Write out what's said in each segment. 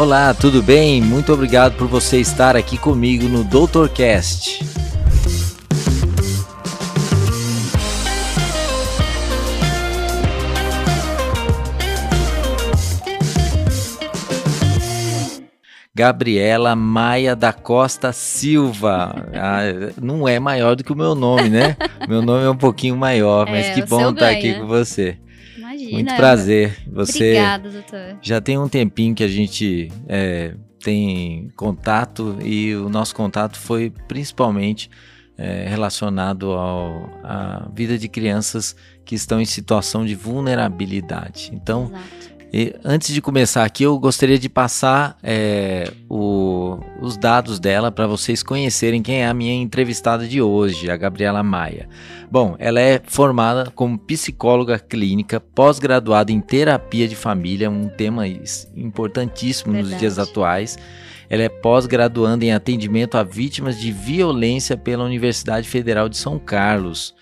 Olá, tudo bem? Muito obrigado por você estar aqui comigo no Doutorcast. Gabriela Maia da Costa Silva. Ah, não é maior do que o meu nome, né? meu nome é um pouquinho maior, mas é, que bom estar aqui com você. Imagina. Muito prazer. Você Obrigada, doutor. Já tem um tempinho que a gente é, tem contato e o nosso contato foi principalmente é, relacionado à vida de crianças que estão em situação de vulnerabilidade. Então, Exato e antes de começar aqui, eu gostaria de passar é, o, os dados dela para vocês conhecerem quem é a minha entrevistada de hoje, a Gabriela Maia. Bom, ela é formada como psicóloga clínica, pós-graduada em terapia de família, um tema importantíssimo Verdade. nos dias atuais. Ela é pós-graduanda em atendimento a vítimas de violência pela Universidade Federal de São Carlos.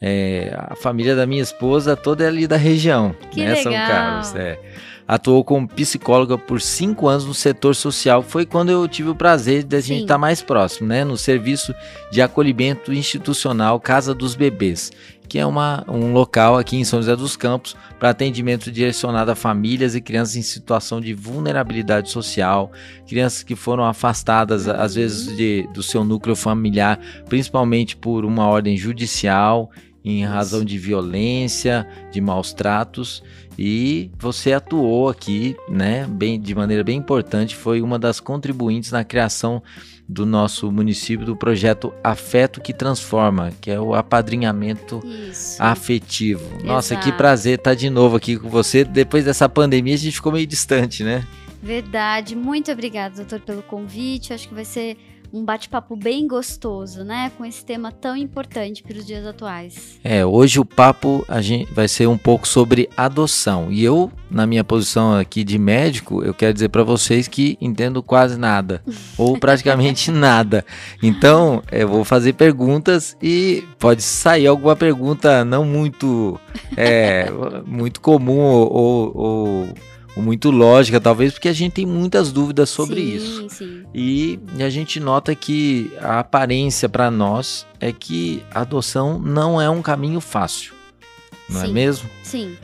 É, a família da minha esposa toda é ali da região, que né? Legal. São Carlos. É. Atuou como psicóloga por cinco anos no setor social. Foi quando eu tive o prazer de a gente estar tá mais próximo, né? No serviço de acolhimento institucional Casa dos Bebês, que é uma, um local aqui em São José dos Campos para atendimento direcionado a famílias e crianças em situação de vulnerabilidade social, crianças que foram afastadas, às vezes, de, do seu núcleo familiar, principalmente por uma ordem judicial em razão de violência, de maus tratos, e você atuou aqui, né, bem, de maneira bem importante, foi uma das contribuintes na criação do nosso município do projeto Afeto que Transforma, que é o apadrinhamento Isso. afetivo. Exato. Nossa, que prazer estar de novo aqui com você. Depois dessa pandemia a gente ficou meio distante, né? Verdade. Muito obrigada, doutor, pelo convite. Acho que vai ser um bate-papo bem gostoso, né? Com esse tema tão importante para os dias atuais. É, hoje o papo a gente vai ser um pouco sobre adoção. E eu, na minha posição aqui de médico, eu quero dizer para vocês que entendo quase nada, ou praticamente nada. Então, eu vou fazer perguntas e pode sair alguma pergunta não muito, é, muito comum ou, ou, ou muito lógica, talvez, porque a gente tem muitas dúvidas sobre sim, isso. Sim. E a gente nota que a aparência para nós é que a adoção não é um caminho fácil. Não é sim, é mesmo? Sim.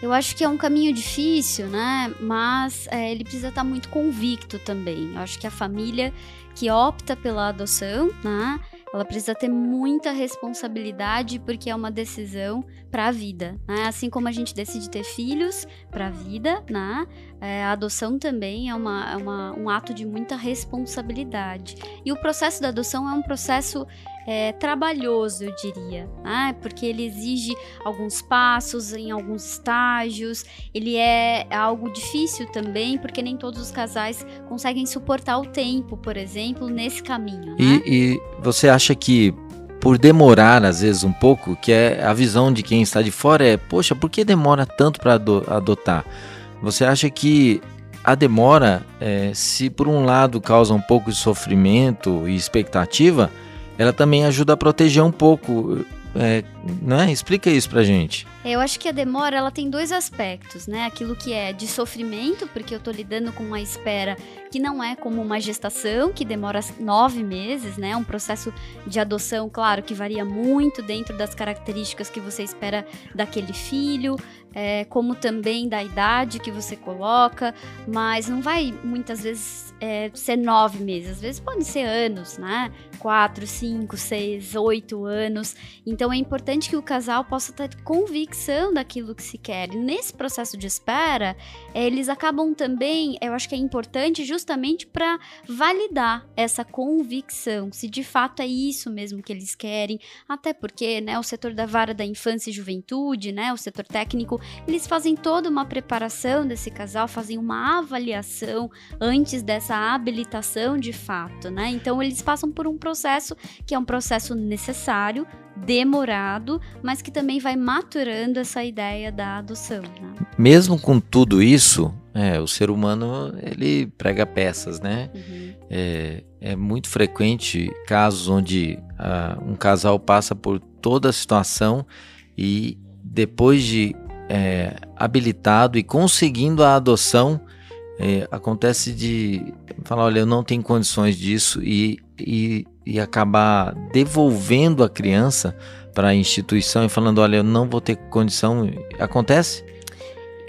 Eu acho que é um caminho difícil, né? Mas é, ele precisa estar muito convicto também. Eu acho que a família que opta pela adoção, né? ela precisa ter muita responsabilidade porque é uma decisão para a vida, né? Assim como a gente decide ter filhos para a vida, né? É, a adoção também é, uma, é uma, um ato de muita responsabilidade. E o processo da adoção é um processo é, trabalhoso, eu diria, né? porque ele exige alguns passos em alguns estágios, ele é algo difícil também, porque nem todos os casais conseguem suportar o tempo, por exemplo, nesse caminho. Né? E, e você acha que por demorar às vezes um pouco, que é a visão de quem está de fora é, poxa, por que demora tanto para adotar? Você acha que a demora, é, se por um lado causa um pouco de sofrimento e expectativa, ela também ajuda a proteger um pouco. É, né? Explica isso pra gente. Eu acho que a demora ela tem dois aspectos, né? Aquilo que é de sofrimento, porque eu tô lidando com uma espera que não é como uma gestação, que demora nove meses, né? Um processo de adoção, claro, que varia muito dentro das características que você espera daquele filho, é, como também da idade que você coloca, mas não vai muitas vezes é, ser nove meses, às vezes pode ser anos, né? Quatro, cinco, seis, oito anos. Então é importante que o casal possa ter convicção daquilo que se quer. E nesse processo de espera, eles acabam também, eu acho que é importante justamente para validar essa convicção, se de fato é isso mesmo que eles querem, até porque, né, o setor da vara da infância e juventude, né, o setor técnico, eles fazem toda uma preparação desse casal, fazem uma avaliação antes dessa habilitação de fato, né? Então eles passam por um processo que é um processo necessário, demorado, mas que também vai maturando essa ideia da adoção. Né? Mesmo com tudo isso, é, o ser humano ele prega peças, né? Uhum. É, é, muito frequente casos onde uh, um casal passa por toda a situação e depois de é, habilitado e conseguindo a adoção, é, acontece de falar, olha, eu não tenho condições disso e, e, e acabar devolvendo a criança para a instituição e falando, olha, eu não vou ter condição. Acontece?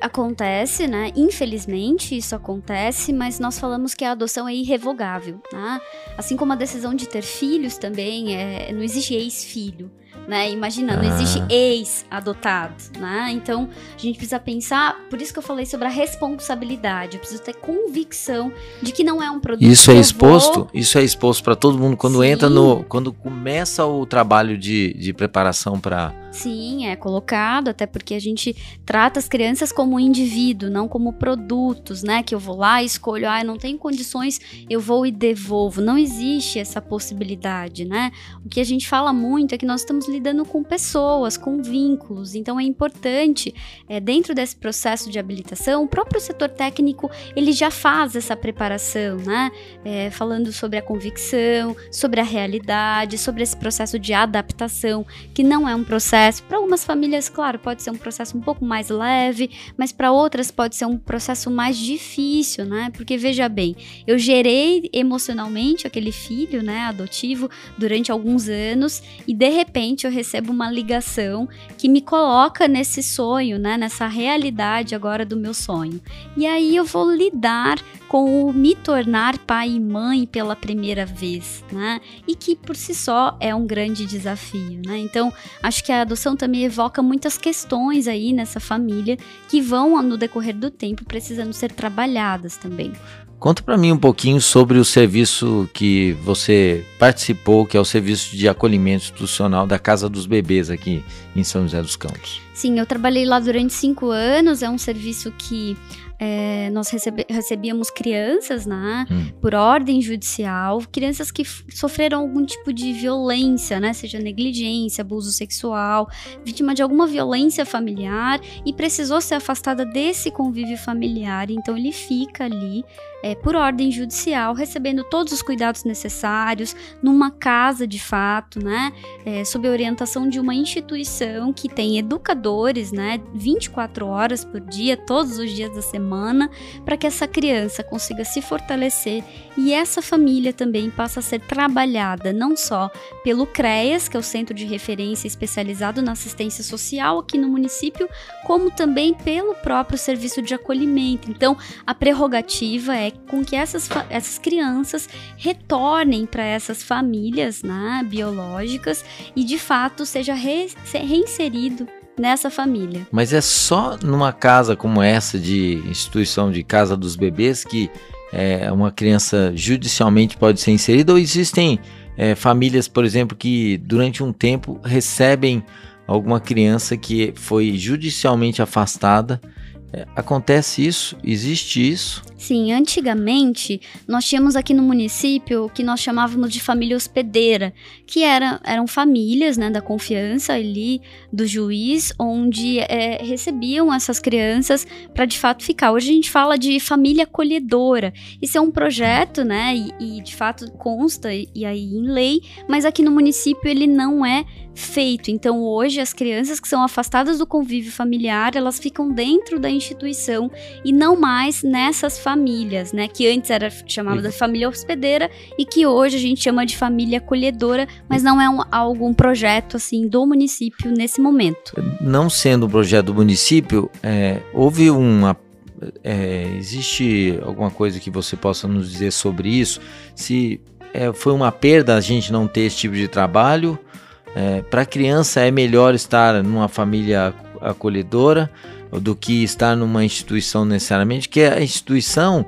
Acontece, né? Infelizmente isso acontece, mas nós falamos que a adoção é irrevogável, né? Assim como a decisão de ter filhos também, é, não existe ex-filho né? Imagina, não existe ah. ex-adotado, né? Então, a gente precisa pensar, por isso que eu falei sobre a responsabilidade. Eu preciso ter convicção de que não é um produto Isso é exposto, vou... isso é exposto para todo mundo quando Sim. entra no quando começa o trabalho de, de preparação para Sim, é colocado, até porque a gente trata as crianças como indivíduo, não como produtos, né? Que eu vou lá escolho, ah, eu não tenho condições, eu vou e devolvo. Não existe essa possibilidade, né? O que a gente fala muito é que nós estamos lidando com pessoas, com vínculos. Então é importante, é, dentro desse processo de habilitação, o próprio setor técnico ele já faz essa preparação, né? É, falando sobre a convicção, sobre a realidade, sobre esse processo de adaptação, que não é um processo. Para algumas famílias, claro, pode ser um processo um pouco mais leve, mas para outras pode ser um processo mais difícil, né? Porque veja bem, eu gerei emocionalmente aquele filho, né, adotivo durante alguns anos e de repente eu recebo uma ligação que me coloca nesse sonho, né, nessa realidade agora do meu sonho. E aí eu vou lidar com o me tornar pai e mãe pela primeira vez, né? E que por si só é um grande desafio, né? Então, acho que a adoção também evoca muitas questões aí nessa família que vão no decorrer do tempo precisando ser trabalhadas também. Conta para mim um pouquinho sobre o serviço que você participou, que é o serviço de acolhimento institucional da Casa dos Bebês aqui em São José dos Campos. Sim, eu trabalhei lá durante cinco anos. É um serviço que é, nós recebe, recebíamos crianças, né, hum. por ordem judicial, crianças que sofreram algum tipo de violência, né, seja negligência, abuso sexual, vítima de alguma violência familiar e precisou ser afastada desse convívio familiar. Então ele fica ali é, por ordem judicial, recebendo todos os cuidados necessários, numa casa de fato, né? É, sob a orientação de uma instituição que tem educadores, né? 24 horas por dia, todos os dias da semana, para que essa criança consiga se fortalecer e essa família também passa a ser trabalhada não só pelo CREAS, que é o Centro de Referência Especializado na Assistência Social aqui no município, como também pelo próprio Serviço de Acolhimento. Então, a prerrogativa é com que essas, essas crianças retornem para essas famílias né, biológicas e de fato seja re, reinserido nessa família. Mas é só numa casa como essa de instituição de casa dos bebês que é, uma criança judicialmente pode ser inserida ou existem é, famílias, por exemplo, que durante um tempo recebem alguma criança que foi judicialmente afastada é, acontece isso? Existe isso? Sim, antigamente nós tínhamos aqui no município o que nós chamávamos de família hospedeira, que era, eram famílias né, da confiança ali do juiz, onde é, recebiam essas crianças para de fato ficar. Hoje a gente fala de família acolhedora. Isso é um projeto, né? E, e de fato consta e, e aí em lei, mas aqui no município ele não é feito. Então, hoje, as crianças que são afastadas do convívio familiar, elas ficam dentro da instituição e não mais nessas famílias, né? Que antes era chamada de família hospedeira e que hoje a gente chama de família acolhedora, mas não é um, algum projeto, assim, do município nesse momento. Não sendo um projeto do município, é, houve uma é, existe alguma coisa que você possa nos dizer sobre isso? Se é, foi uma perda a gente não ter esse tipo de trabalho é, para a criança é melhor estar numa família acolhedora do que estar numa instituição necessariamente, que a instituição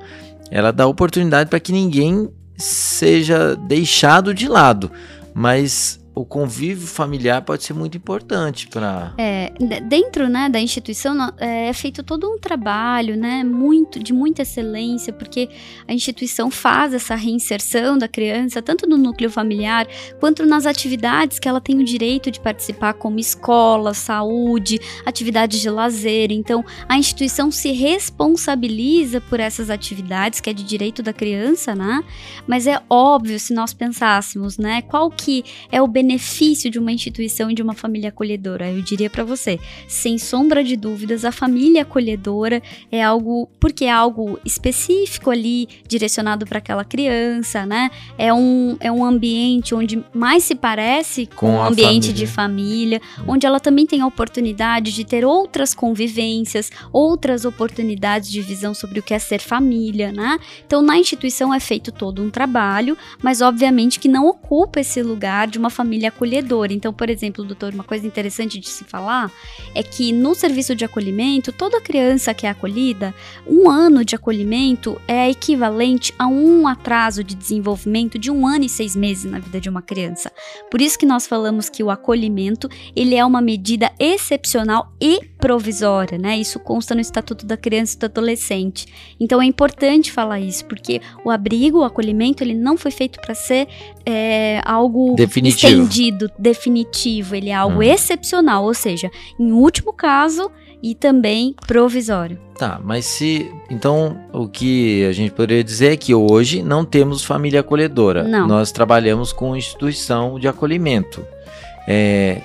ela dá oportunidade para que ninguém seja deixado de lado, mas o convívio familiar pode ser muito importante para é, dentro né da instituição é, é feito todo um trabalho né muito de muita excelência porque a instituição faz essa reinserção da criança tanto no núcleo familiar quanto nas atividades que ela tem o direito de participar como escola saúde atividades de lazer. Então a instituição se responsabiliza por essas atividades que é de direito da criança né? Mas é óbvio se nós pensássemos né qual que é o benefício de uma instituição e de uma família acolhedora? Eu diria para você, sem sombra de dúvidas, a família acolhedora é algo porque é algo específico ali direcionado para aquela criança, né? É um, é um ambiente onde mais se parece com, com um ambiente família. de família, onde ela também tem a oportunidade de ter outras convivências, outras oportunidades de visão sobre o que é ser família, né? Então, na instituição é feito todo um trabalho, mas obviamente que não ocupa esse lugar de uma família acolhedora. Então, por exemplo, doutor, uma coisa interessante de se falar é que no serviço de acolhimento, toda criança que é acolhida, um ano de acolhimento é equivalente a um atraso de desenvolvimento de um ano e seis meses na vida de uma criança. Por isso que nós falamos que o acolhimento ele é uma medida excepcional e provisória, né? Isso consta no Estatuto da Criança e do Adolescente. Então é importante falar isso, porque o abrigo, o acolhimento, ele não foi feito para ser é, algo definitivo. Estendido, definitivo. Ele é algo hum. excepcional, ou seja, em último caso e também provisório. Tá, mas se. Então, o que a gente poderia dizer é que hoje não temos família acolhedora. Não. Nós trabalhamos com instituição de acolhimento. É,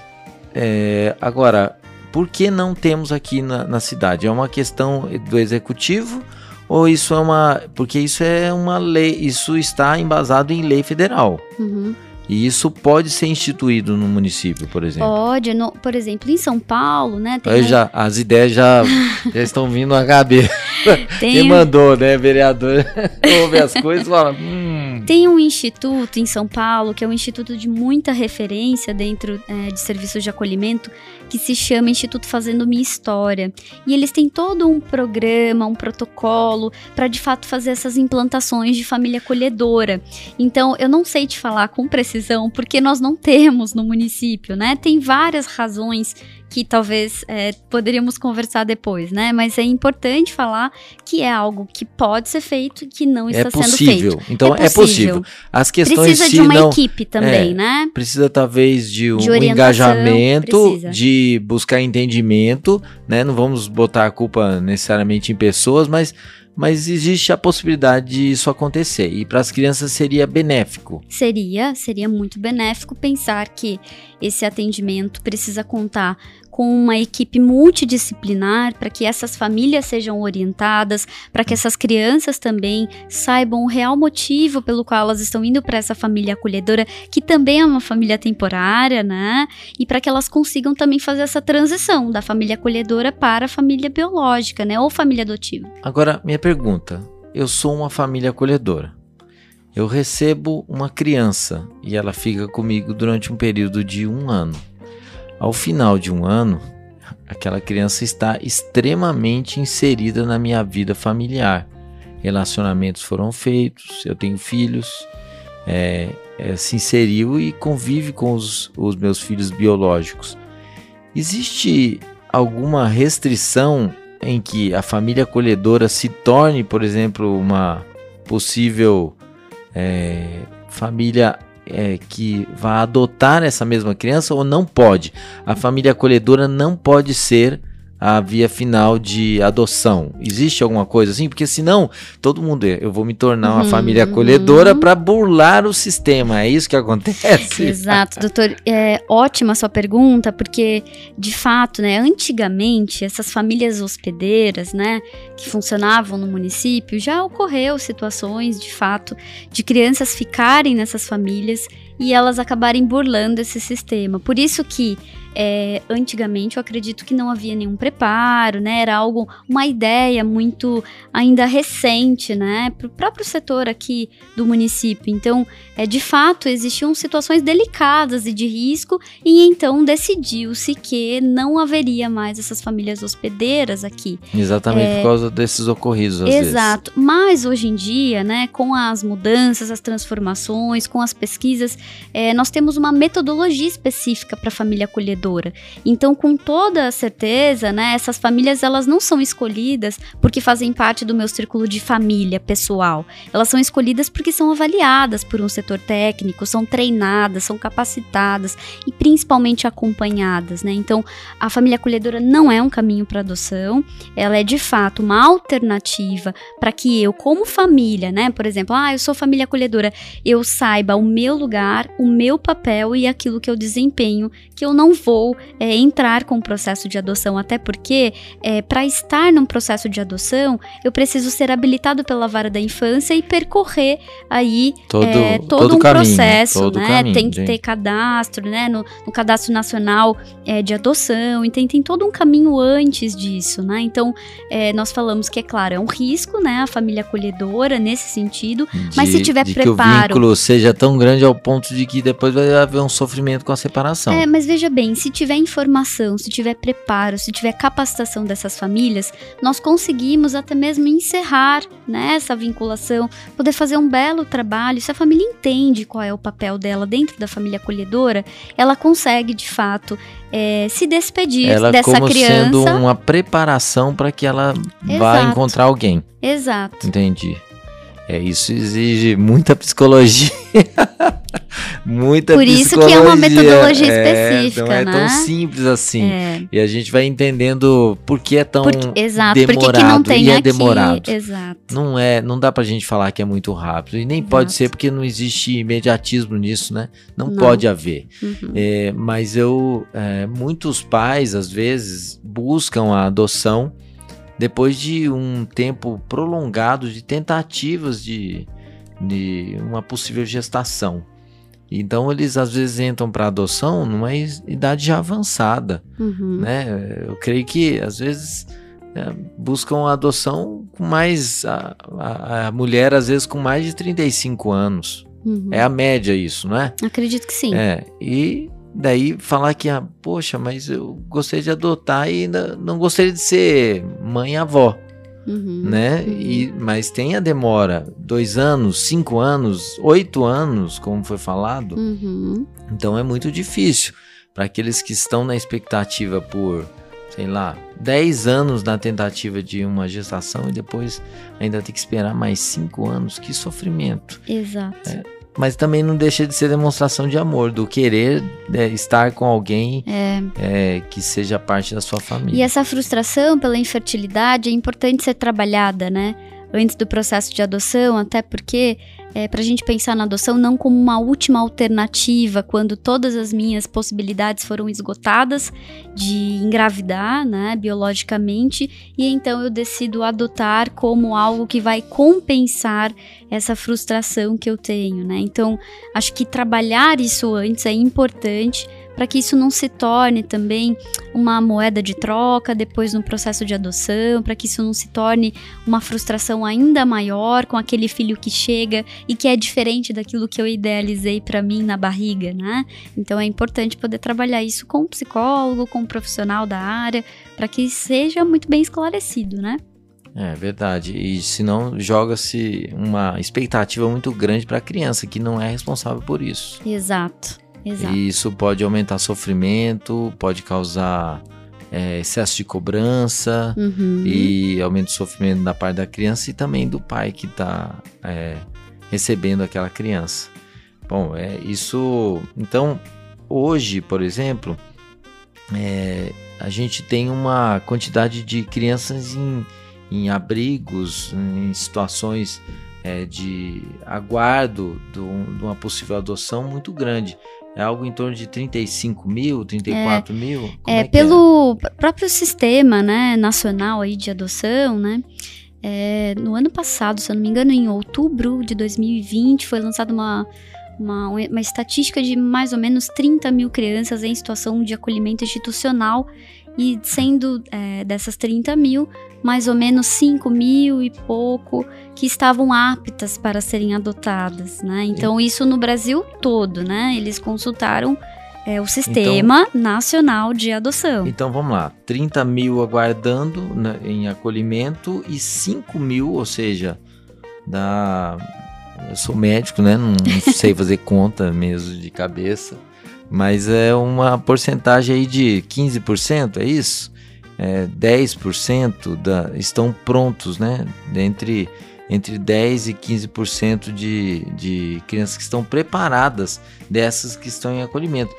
é, agora, por que não temos aqui na, na cidade? É uma questão do executivo ou isso é uma. Porque isso é uma lei, isso está embasado em lei federal. Uhum. E isso pode ser instituído no município, por exemplo? Pode, no, por exemplo, em São Paulo, né? Tem já, as ideias já, já estão vindo na cabeça. Tem Quem mandou, né, vereador? Ouve as coisas e fala. Hum. Tem um instituto em São Paulo, que é um instituto de muita referência dentro é, de serviços de acolhimento, que se chama Instituto Fazendo Minha História. E eles têm todo um programa, um protocolo para de fato fazer essas implantações de família acolhedora. Então, eu não sei te falar com precisão, porque nós não temos no município, né? Tem várias razões que talvez é, poderíamos conversar depois, né? Mas é importante falar que é algo que pode ser feito e que não está é possível. sendo feito. Então é possível. é possível. As questões precisa de uma não, equipe também, é, né? Precisa talvez de um, de um engajamento, precisa. de buscar entendimento, né? Não vamos botar a culpa necessariamente em pessoas, mas mas existe a possibilidade de isso acontecer. E para as crianças seria benéfico. Seria, seria muito benéfico pensar que esse atendimento precisa contar com uma equipe multidisciplinar para que essas famílias sejam orientadas, para que essas crianças também saibam o real motivo pelo qual elas estão indo para essa família acolhedora, que também é uma família temporária, né? E para que elas consigam também fazer essa transição da família acolhedora para a família biológica, né? Ou família adotiva. Agora, minha pergunta: eu sou uma família acolhedora. Eu recebo uma criança e ela fica comigo durante um período de um ano. Ao final de um ano, aquela criança está extremamente inserida na minha vida familiar. Relacionamentos foram feitos, eu tenho filhos, é, é, se inseriu e convive com os, os meus filhos biológicos. Existe alguma restrição em que a família acolhedora se torne, por exemplo, uma possível é, família é, que vai adotar essa mesma criança ou não pode. A família acolhedora não pode ser a via final de adoção? Existe alguma coisa assim? Porque senão, todo mundo, eu vou me tornar uma uhum, família acolhedora para burlar o sistema. É isso que acontece? Exato, doutor. É ótima a sua pergunta, porque de fato, né, antigamente essas famílias hospedeiras, né, que funcionavam no município, já ocorreu situações, de fato, de crianças ficarem nessas famílias e elas acabarem burlando esse sistema. Por isso que é, antigamente eu acredito que não havia nenhum preparo, né? Era algo, uma ideia muito ainda recente, né? Para o próprio setor aqui do município. Então, é, de fato, existiam situações delicadas e de risco, e então decidiu-se que não haveria mais essas famílias hospedeiras aqui. Exatamente é, por causa desses ocorridos. exato. Vezes. Mas hoje em dia, né, com as mudanças, as transformações, com as pesquisas, é, nós temos uma metodologia específica para a família acolhedora. Então, com toda certeza, né, essas famílias elas não são escolhidas porque fazem parte do meu círculo de família pessoal. Elas são escolhidas porque são avaliadas por um setor técnico, são treinadas, são capacitadas e principalmente acompanhadas, né? Então, a família acolhedora não é um caminho para adoção, ela é de fato uma alternativa para que eu, como família, né, por exemplo, ah, eu sou família acolhedora, eu saiba o meu lugar o meu papel e aquilo que eu desempenho, que eu não vou é, entrar com o processo de adoção, até porque é, para estar num processo de adoção eu preciso ser habilitado pela vara da infância e percorrer aí todo, é, todo, todo um caminho, processo, todo né? Caminho, tem que gente. ter cadastro, né? No, no cadastro nacional é, de adoção, e tem, tem todo um caminho antes disso, né? Então é, nós falamos que é claro é um risco, né? A família acolhedora nesse sentido, de, mas se tiver de preparo, que o vínculo seja tão grande ao ponto de que depois vai haver um sofrimento com a separação. É, mas veja bem, se tiver informação, se tiver preparo, se tiver capacitação dessas famílias, nós conseguimos até mesmo encerrar né, essa vinculação, poder fazer um belo trabalho. Se a família entende qual é o papel dela dentro da família acolhedora, ela consegue de fato é, se despedir ela dessa como criança. sendo uma preparação para que ela Exato. vá encontrar alguém. Exato. Entendi. É, isso exige muita psicologia. muita Por isso psicologia. que é uma metodologia é, específica, não é né? tão simples assim. É. E a gente vai entendendo por que é tão Porque, exato, demorado. Porque que não tem e aqui, é demorado. Exato. Não é, não dá pra gente falar que é muito rápido. E nem exato. pode ser porque não existe imediatismo nisso, né? Não, não. pode haver. Uhum. É, mas eu, é, muitos pais às vezes buscam a adoção depois de um tempo prolongado de tentativas de, de uma possível gestação. Então eles às vezes entram para adoção numa idade já avançada, uhum. né? Eu creio que às vezes é, buscam a adoção com mais a, a, a, mulher às vezes com mais de 35 anos. Uhum. É a média isso, não é? Acredito que sim. É, e Daí falar que, ah, poxa, mas eu gostaria de adotar e ainda não gostaria de ser mãe e avó. Uhum, né? Uhum. E, mas tem a demora, dois anos, cinco anos, oito anos, como foi falado. Uhum. Então é muito difícil para aqueles que estão na expectativa por, sei lá, dez anos na tentativa de uma gestação e depois ainda ter que esperar mais cinco anos. Que sofrimento. Exato. É, mas também não deixa de ser demonstração de amor, do querer é, estar com alguém é. É, que seja parte da sua família. E essa frustração pela infertilidade é importante ser trabalhada, né? Antes do processo de adoção, até porque é, para a gente pensar na adoção não como uma última alternativa quando todas as minhas possibilidades foram esgotadas de engravidar, né, biologicamente, e então eu decido adotar como algo que vai compensar essa frustração que eu tenho, né? Então, acho que trabalhar isso antes é importante para que isso não se torne também uma moeda de troca depois no processo de adoção, para que isso não se torne uma frustração ainda maior com aquele filho que chega e que é diferente daquilo que eu idealizei para mim na barriga, né? Então é importante poder trabalhar isso com um psicólogo, com um profissional da área, para que seja muito bem esclarecido, né? É verdade. E senão joga-se uma expectativa muito grande para a criança que não é responsável por isso. Exato. Exato. E isso pode aumentar sofrimento, pode causar é, excesso de cobrança uhum. e aumento de sofrimento da parte da criança e também do pai que está é, recebendo aquela criança. Bom, é isso. Então, hoje, por exemplo, é, a gente tem uma quantidade de crianças em, em abrigos, em situações é, de aguardo de uma possível adoção muito grande. É algo em torno de 35 mil, 34 é, mil? Como é, é pelo é? próprio sistema né, nacional aí de adoção, né? É, no ano passado, se eu não me engano, em outubro de 2020, foi lançada uma, uma, uma estatística de mais ou menos 30 mil crianças em situação de acolhimento institucional e sendo é, dessas 30 mil, mais ou menos 5 mil e pouco que estavam aptas para serem adotadas, né? Então, isso no Brasil todo, né? Eles consultaram é, o Sistema então, Nacional de Adoção. Então, vamos lá. 30 mil aguardando né, em acolhimento e 5 mil, ou seja, da... Eu sou médico, né? Não, não sei fazer conta mesmo de cabeça mas é uma porcentagem aí de 15%, é isso? É, 10% da, estão prontos, né? Entre, entre 10% e 15% de, de crianças que estão preparadas dessas que estão em acolhimento.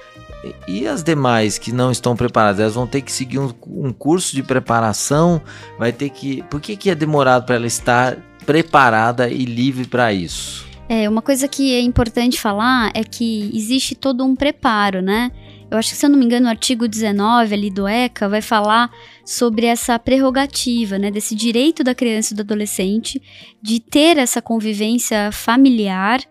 E, e as demais que não estão preparadas, elas vão ter que seguir um, um curso de preparação, vai ter que... Por que, que é demorado para ela estar preparada e livre para isso? É, uma coisa que é importante falar é que existe todo um preparo, né? Eu acho que, se eu não me engano, o artigo 19 ali do ECA vai falar sobre essa prerrogativa, né, desse direito da criança e do adolescente de ter essa convivência familiar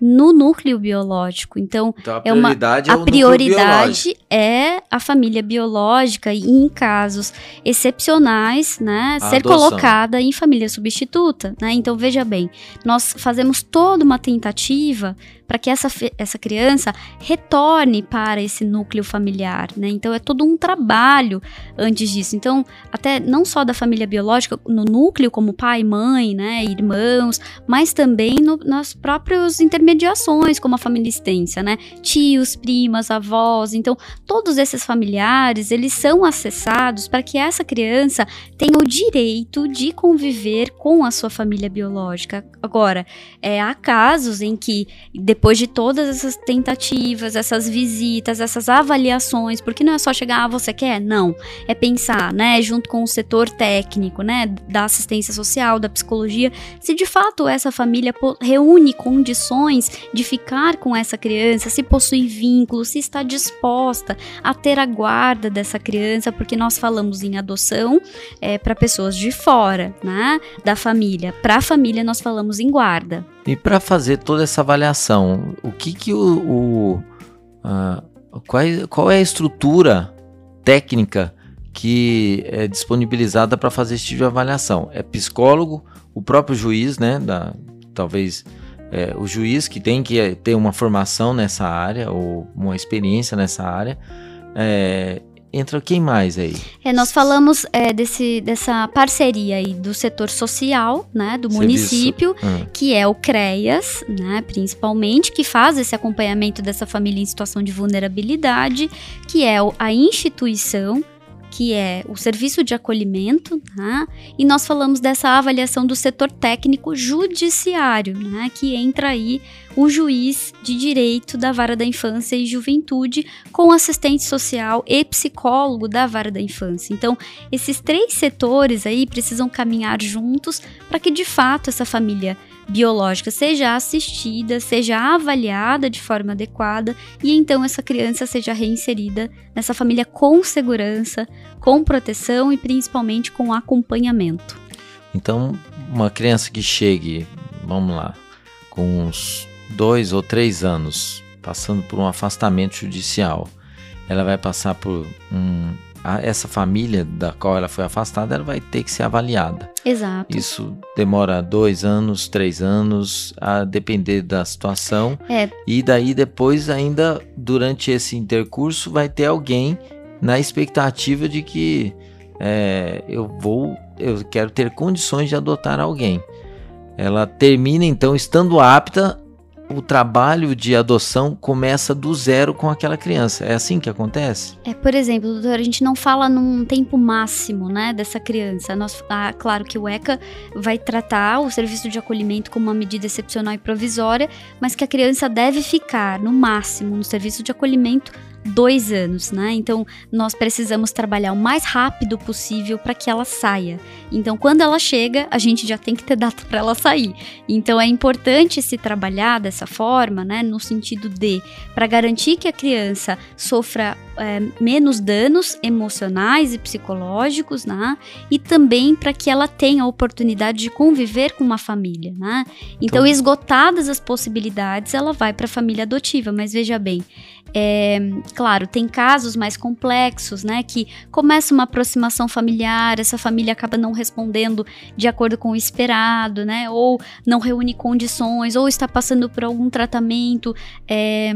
no núcleo biológico. Então, Então a é uma prioridade é, a prioridade é a família biológica e em casos excepcionais, né, A ser adoção. colocada em família substituta, né? Então veja bem, nós fazemos toda uma tentativa para que essa, essa criança retorne para esse núcleo familiar, né? Então é todo um trabalho antes disso. Então, até não só da família biológica, no núcleo como pai, mãe, né, irmãos, mas também no, nas próprias intermediações, como a família extensa, né? Tios, primas, avós. Então, todos esses familiares, eles são acessados para que essa criança tenha o direito de conviver com a sua família biológica. Agora, é, há casos em que, depois de todas essas tentativas, essas visitas, essas avaliações, porque não é só chegar, ah, você quer? Não. É pensar, né, junto com o setor técnico, né, da assistência social, da psicologia, se de fato essa família reúne condições de ficar com essa criança, se possui vínculo, se está disposta a ter a guarda dessa criança, porque nós falamos em adoção para pessoas de fora, né, da família. Para a família nós falamos em guarda. E para fazer toda essa avaliação, o que que o, o ah, qual, é, qual é a estrutura técnica que é disponibilizada para fazer esse tipo de avaliação? É psicólogo, o próprio juiz, né? Da, talvez é, o juiz que tem que ter uma formação nessa área ou uma experiência nessa área. É, entra quem mais aí? É, nós falamos é, desse, dessa parceria aí do setor social, né, do Serviço. município, Ah, que é o CREAS, né, principalmente, que faz esse acompanhamento dessa família em situação de vulnerabilidade, que é a instituição, que é o serviço de acolhimento, né, e nós falamos dessa avaliação do setor técnico judiciário, né, que entra aí o juiz de direito da vara da infância e juventude com assistente social e psicólogo da vara da infância. Então, esses três setores aí precisam caminhar juntos para que de fato essa família biológica seja assistida, seja avaliada de forma adequada e então essa criança seja reinserida nessa família com segurança, com proteção e principalmente com acompanhamento. Então, uma criança que chegue, vamos lá, com uns dois ou três anos, passando por um afastamento judicial, ela vai passar por um. A- essa família da qual ela foi afastada, ela vai ter que ser avaliada. Exato. Isso demora dois anos, três anos, a depender da situação. É. E daí depois, ainda durante esse intercurso, vai ter alguém na expectativa de que é, eu vou, eu quero ter condições de adotar alguém. Ela termina então estando apta. O trabalho de adoção começa do zero com aquela criança. É assim que acontece? É, por exemplo, doutor, a gente não fala num tempo máximo, né, dessa criança. Nós, ah, claro que o ECA vai tratar o serviço de acolhimento como uma medida excepcional e provisória, mas que a criança deve ficar, no máximo, no serviço de acolhimento dois anos, né? Então, nós precisamos trabalhar o mais rápido possível para que ela saia. Então, quando ela chega, a gente já tem que ter data para ela sair. Então, é importante se trabalhar dessa forma, né, no sentido de para garantir que a criança sofra é, menos danos emocionais e psicológicos, né? E também para que ela tenha a oportunidade de conviver com uma família, né? Então, Então- esgotadas as possibilidades, ela vai para a família adotiva. Mas veja bem, é, claro, tem casos mais complexos, né? Que começa uma aproximação familiar, essa família acaba não respondendo de acordo com o esperado, né? Ou não reúne condições, ou está passando por algum tratamento. é,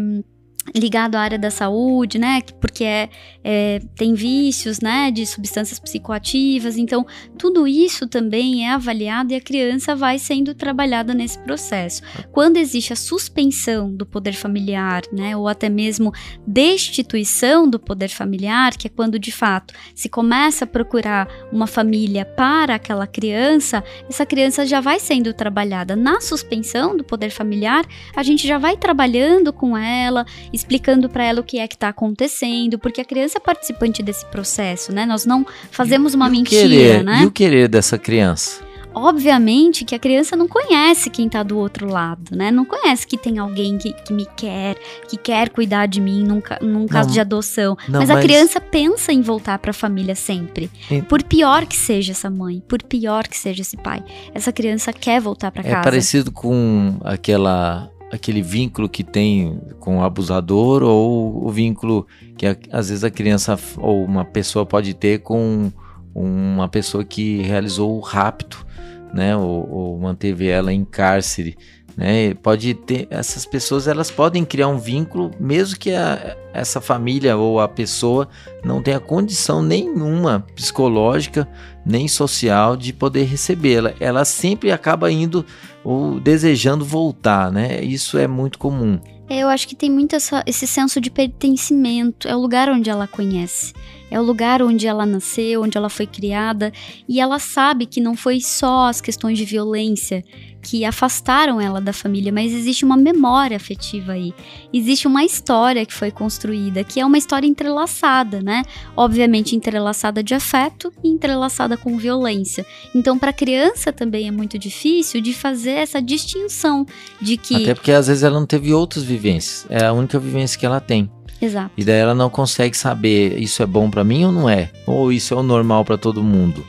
ligado à área da saúde, né? Porque é, é, tem vícios, né? De substâncias psicoativas. Então, tudo isso também é avaliado e a criança vai sendo trabalhada nesse processo. Quando existe a suspensão do poder familiar, né? Ou até mesmo destituição do poder familiar, que é quando de fato se começa a procurar uma família para aquela criança, essa criança já vai sendo trabalhada na suspensão do poder familiar, a gente já vai trabalhando com ela, explicando para ela o que é que está acontecendo, porque a criança é participante desse processo, né? Nós não fazemos uma E mentira, querer, né? E o querer dessa criança? obviamente que a criança não conhece quem tá do outro lado, né? Não conhece que tem alguém que, que me quer, que quer cuidar de mim num, num caso não, de adoção. Não, mas, mas, a criança pensa em voltar para a família sempre. E... Por pior que seja essa mãe, por pior que seja esse pai, essa criança quer voltar para é casa. É parecido com aquela aquele vínculo que tem com o abusador ou o vínculo que às vezes a criança ou uma pessoa pode ter com uma pessoa que realizou o rapto, né, ou, ou manteve ela em cárcere, né? Pode ter essas pessoas, elas podem criar um vínculo, mesmo que a, essa família ou a pessoa não tenha condição nenhuma psicológica nem social de poder recebê-la. Ela sempre acaba indo ou desejando voltar, né? Isso é muito comum. É, eu acho que tem muito essa, esse senso de pertencimento. É o lugar onde ela conhece é o lugar onde ela nasceu, onde ela foi criada, e ela sabe que não foi só as questões de violência que afastaram ela da família, mas existe uma memória afetiva aí. Existe uma história que foi construída, que é uma história entrelaçada, né? Obviamente entrelaçada de afeto e entrelaçada com violência. Então, para a criança também é muito difícil de fazer essa distinção de que Até porque às vezes ela não teve outras vivências. É a única vivência que ela tem. Exato. E daí ela não consegue saber isso é bom para mim ou não é, ou isso é o normal para todo mundo.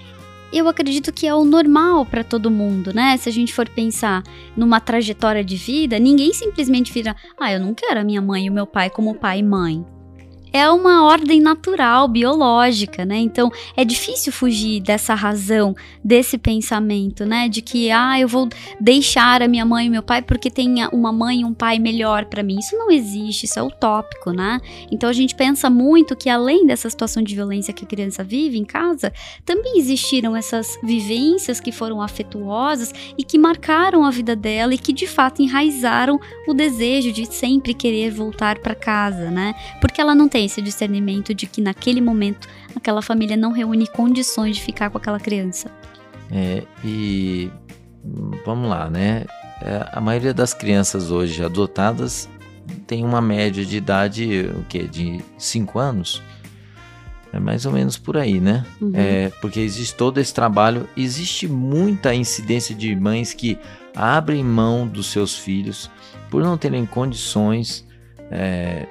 Eu acredito que é o normal para todo mundo, né? Se a gente for pensar numa trajetória de vida, ninguém simplesmente vira, ah, eu não quero a minha mãe e o meu pai como pai e mãe é uma ordem natural, biológica, né? Então é difícil fugir dessa razão, desse pensamento, né? De que, ah, eu vou deixar a minha mãe e meu pai porque tem uma mãe e um pai melhor para mim. Isso não existe, isso é utópico, né? Então a gente pensa muito que além dessa situação de violência que a criança vive em casa, também existiram essas vivências que foram afetuosas e que marcaram a vida dela e que de fato enraizaram o desejo de sempre querer voltar para casa, né? Porque ela não tem tem esse discernimento de que naquele momento aquela família não reúne condições de ficar com aquela criança. É, e vamos lá, né? É, a maioria das crianças hoje adotadas tem uma média de idade, o quê? De 5 anos? É mais ou menos por aí, né? Uhum. É, porque existe todo esse trabalho, existe muita incidência de mães que abrem mão dos seus filhos por não terem condições é,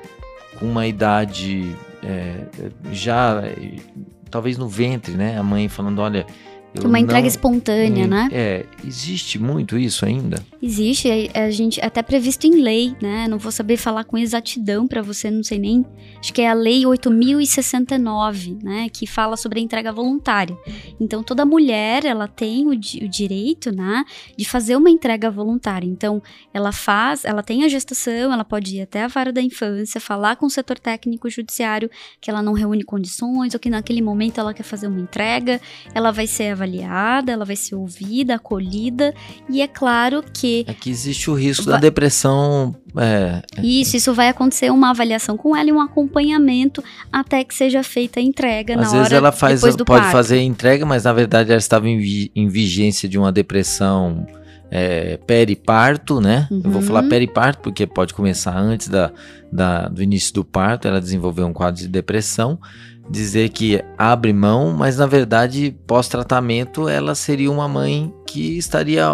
com uma idade é, já talvez no ventre, né? A mãe falando, olha, uma entrega espontânea, né? É, existe muito isso ainda? Existe, a, a gente até previsto em lei, né? Não vou saber falar com exatidão para você, não sei nem. Acho que é a lei 8069, né, que fala sobre a entrega voluntária. Então toda mulher, ela tem o, o direito, né, de fazer uma entrega voluntária. Então ela faz, ela tem a gestação, ela pode ir até a vara da infância, falar com o setor técnico judiciário que ela não reúne condições ou que naquele momento ela quer fazer uma entrega, ela vai ser avaliada, ela vai ser ouvida, acolhida, e é claro que. É que existe o risco vai... da depressão. É, é... Isso, isso vai acontecer uma avaliação com ela e um acompanhamento até que seja feita a entrega Às na vezes hora ela faz, depois do pode parto. fazer a entrega, mas na verdade ela estava em, em vigência de uma depressão. É, periparto, né? Uhum. Eu vou falar uhum. periparto porque pode começar antes da, da, do início do parto, ela desenvolveu um quadro de depressão dizer que abre mão, mas na verdade, pós-tratamento, ela seria uma mãe que estaria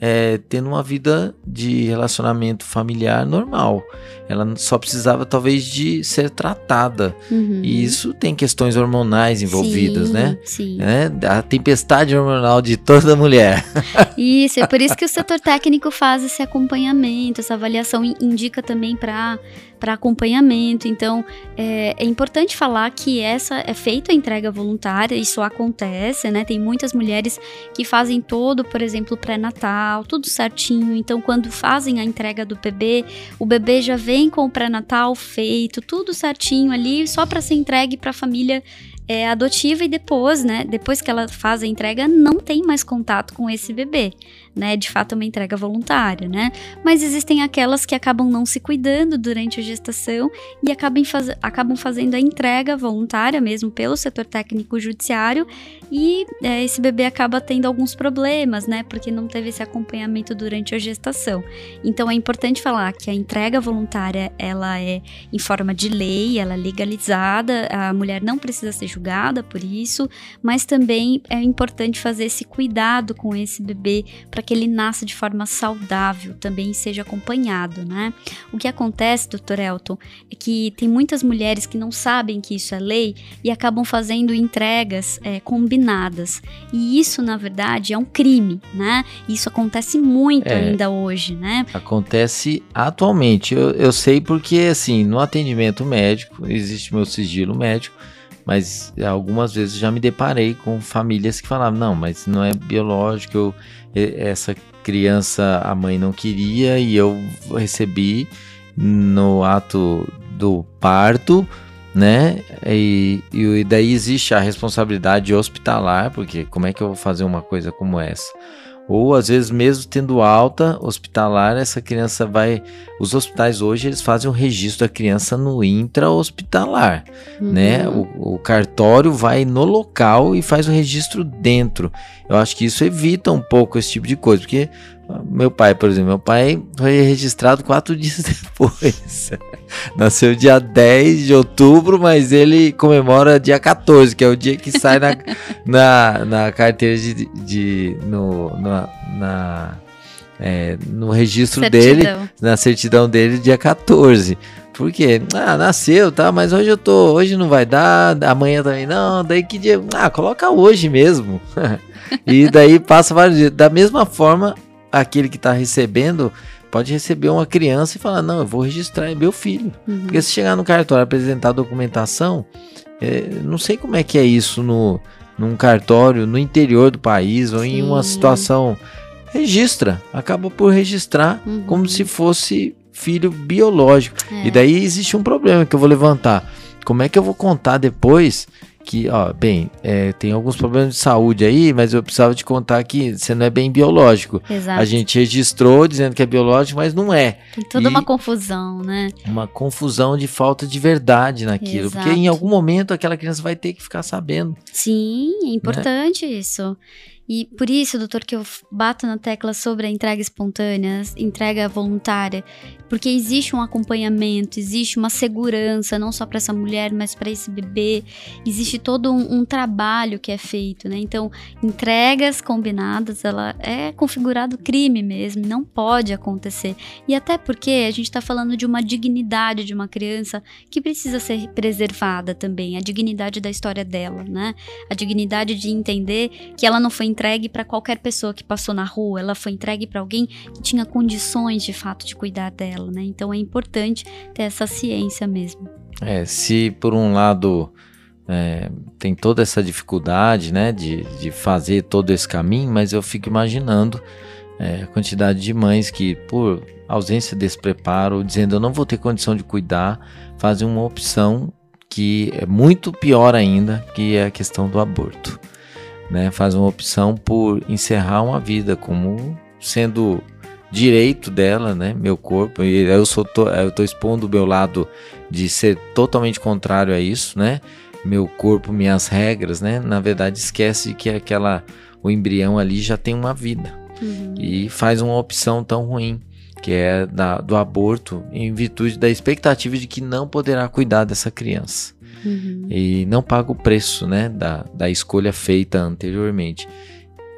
é, tendo uma vida de relacionamento familiar normal. Ela só precisava talvez de ser tratada. Uhum. E isso tem questões hormonais envolvidas, sim, né? Sim. É, a tempestade hormonal de toda mulher. Isso, é por isso que o setor técnico faz esse acompanhamento, essa avaliação indica também para para acompanhamento. Então, é, é, importante falar que essa é feita a entrega voluntária, isso acontece, né? Tem muitas mulheres que fazem todo, por exemplo, pré-natal, tudo certinho. Então, quando fazem a entrega do bebê, o bebê já vem com o pré-natal feito, tudo certinho ali, só para ser entregue para a família é, adotiva e depois, né, depois que ela faz a entrega, não tem mais contato com esse bebê, né? De fato, é uma entrega voluntária, né? Mas existem aquelas que acabam não se cuidando durante a gestação e acabam, faz acabam fazendo a entrega voluntária mesmo pelo setor técnico judiciário e é, esse bebê acaba tendo alguns problemas, né? Porque não teve esse acompanhamento durante a gestação. Então é importante falar que a entrega voluntária ela é em forma de lei, ela é legalizada, a mulher não precisa ser julgada por isso, mas também é importante fazer esse cuidado com esse bebê para que ele nasça de forma saudável, também seja acompanhado, né? O que acontece, doutor Elton, é que tem muitas mulheres que não sabem que isso é lei e acabam fazendo entregas é, combinadas. E isso, na verdade, é um crime, né? Isso acontece muito é, ainda hoje, né? Acontece atualmente. Eu, eu sei porque, assim, no atendimento médico, existe meu sigilo médico, mas algumas vezes já me deparei com famílias que falavam: não, mas não é biológico, eu, essa criança a mãe não queria e eu recebi no ato do parto, né? E, e daí existe a responsabilidade hospitalar, porque como é que eu vou fazer uma coisa como essa? Ou às vezes mesmo tendo alta hospitalar, essa criança vai. Os hospitais hoje eles fazem o registro da criança no intra-hospitalar, uhum. né? O, o, cartório vai no local e faz o registro dentro. Eu acho que isso evita um pouco esse tipo de coisa, porque meu pai, por exemplo, meu pai foi registrado quatro dias depois. Nasceu dia 10 de outubro, mas ele comemora dia 14, que é o dia que sai na, na, na carteira de. de no, na, na é, no registro certidão. dele, na certidão dele, dia 14. Por quê? Ah, nasceu, tá? Mas hoje eu tô. Hoje não vai dar, amanhã também não. Daí que dia. Ah, coloca hoje mesmo. e daí passa vários dias. Da mesma forma, aquele que está recebendo pode receber uma criança e falar: Não, eu vou registrar, é meu filho. Uhum. Porque se chegar no cartório apresentar documentação, é, não sei como é que é isso no, num cartório no interior do país ou Sim. em uma situação. Registra, acaba por registrar uhum. como se fosse filho biológico. É. E daí existe um problema que eu vou levantar. Como é que eu vou contar depois que, ó, bem, é, tem alguns problemas de saúde aí, mas eu precisava te contar que você não é bem biológico. Exato. A gente registrou dizendo que é biológico, mas não é. Tem toda e uma confusão, né? Uma confusão de falta de verdade naquilo. Exato. Porque em algum momento aquela criança vai ter que ficar sabendo. Sim, é importante né? isso. E por isso, doutor, que eu bato na tecla sobre a entrega espontânea, entrega voluntária, porque existe um acompanhamento, existe uma segurança, não só para essa mulher, mas para esse bebê, existe todo um, um, trabalho que é feito, né? Então, entregas combinadas, ela é configurado crime mesmo, não pode acontecer. E até porque a gente está falando de uma dignidade de uma criança que precisa ser preservada também, a dignidade da história dela, né? A dignidade de entender que ela não foi entregue para qualquer pessoa que passou na rua, ela foi entregue para alguém que tinha condições de fato de cuidar dela, né? Então é importante ter essa ciência mesmo. É, se por um lado é, tem toda essa dificuldade, né, de, de fazer todo esse caminho, mas eu fico imaginando é, a quantidade de mães que, por ausência desse preparo, dizendo eu não vou ter condição de cuidar, fazem uma opção que é muito pior ainda, que é a questão do aborto né, faz uma opção por encerrar uma vida como sendo direito dela, né, meu corpo. E eu sou to, eu tô expondo o meu lado de ser totalmente contrário a isso, né? Meu corpo, minhas regras, né? Na verdade, esquece que aquela o embrião ali já tem uma vida uhum. e faz uma opção tão ruim que é da, do aborto em virtude da expectativa de que não poderá cuidar dessa criança uhum. e não paga o preço né, da, da escolha feita anteriormente.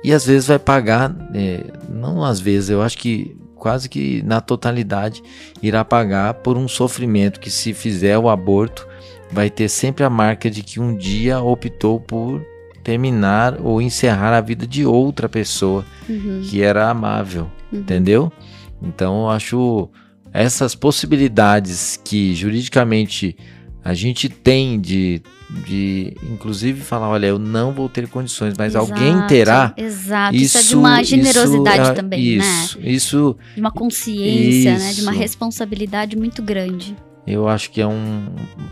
E às vezes vai pagar, é, não às vezes, eu acho que quase que na totalidade irá pagar por um sofrimento que se fizer o aborto vai ter sempre a marca de que um dia optou por terminar ou encerrar a vida de outra pessoa uhum. que era amável, uhum. entendeu? Então eu acho essas possibilidades que juridicamente a gente tem de, de inclusive falar, olha, eu não vou ter condições, mas exato, alguém terá. Exato, isso, isso é de uma generosidade isso, também, isso, né? Isso, de uma consciência, isso. né? De uma responsabilidade muito grande. Eu acho que é, um,